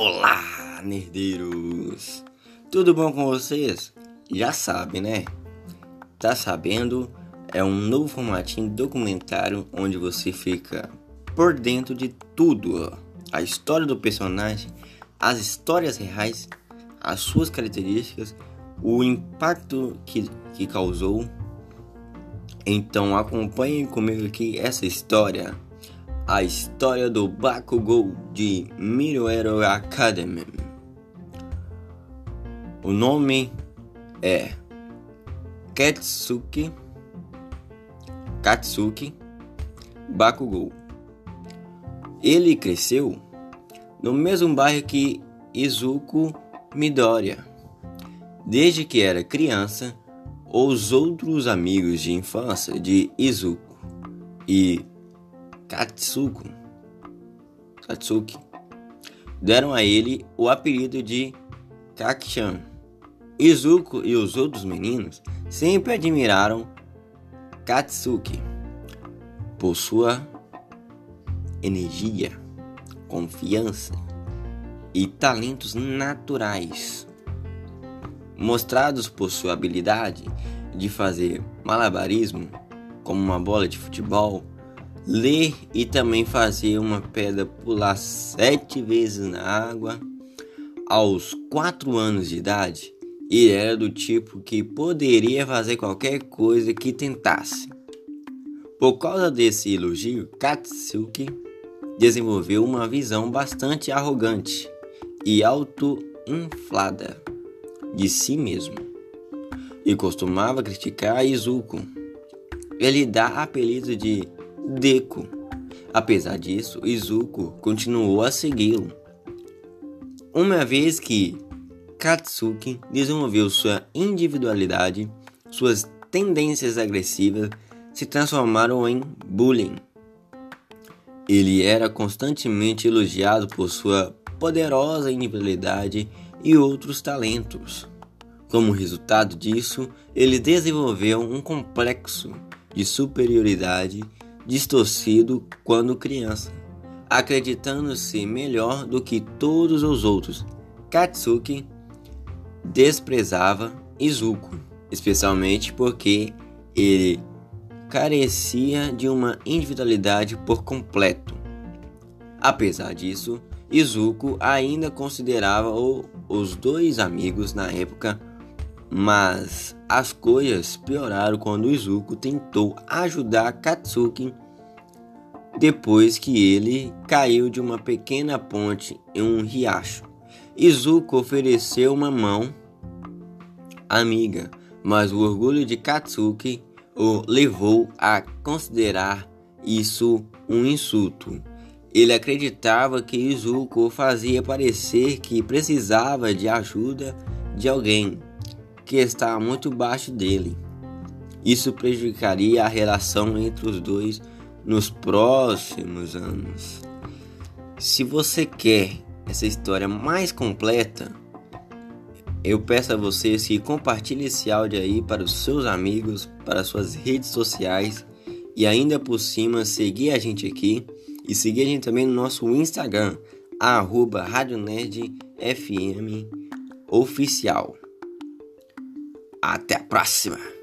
Olá, nerdeiros! Tudo bom com vocês? Já sabe, né? Tá sabendo? É um novo formatinho documentário onde você fica por dentro de tudo: a história do personagem, as histórias reais, as suas características, o impacto que, que causou. Então acompanhem comigo aqui essa história a história do Bakugou de Miroero Academy. O nome é Katsuki Katsuki Bakugou. Ele cresceu no mesmo bairro que Izuku Midoriya. Desde que era criança, os outros amigos de infância de Izuku e Katsuko, Katsuki deram a ele o apelido de Kakshan. Izuku e os outros meninos sempre admiraram Katsuki por sua energia, confiança e talentos naturais, mostrados por sua habilidade de fazer malabarismo como uma bola de futebol ler e também fazer uma pedra pular sete vezes na água. Aos quatro anos de idade, ele era do tipo que poderia fazer qualquer coisa que tentasse. Por causa desse elogio, Katsuki desenvolveu uma visão bastante arrogante e auto-inflada de si mesmo e costumava criticar Izuku. Ele dá apelido de Deku. Apesar disso, Izuku continuou a segui-lo. Uma vez que Katsuki desenvolveu sua individualidade, suas tendências agressivas se transformaram em bullying. Ele era constantemente elogiado por sua poderosa individualidade e outros talentos. Como resultado disso, ele desenvolveu um complexo de superioridade distorcido quando criança, acreditando ser melhor do que todos os outros. Katsuki desprezava Izuku, especialmente porque ele carecia de uma individualidade por completo. Apesar disso, Izuku ainda considerava os dois amigos na época mas as coisas pioraram quando Izuku tentou ajudar Katsuki depois que ele caiu de uma pequena ponte em um riacho. Izuku ofereceu uma mão amiga, mas o orgulho de Katsuki o levou a considerar isso um insulto. Ele acreditava que Izuku fazia parecer que precisava de ajuda de alguém que está muito baixo dele. Isso prejudicaria a relação entre os dois nos próximos anos. Se você quer essa história mais completa, eu peço a vocês que compartilhem esse áudio aí para os seus amigos, para suas redes sociais e ainda por cima seguir a gente aqui e seguir a gente também no nosso Instagram, arroba Oficial. Até a próxima!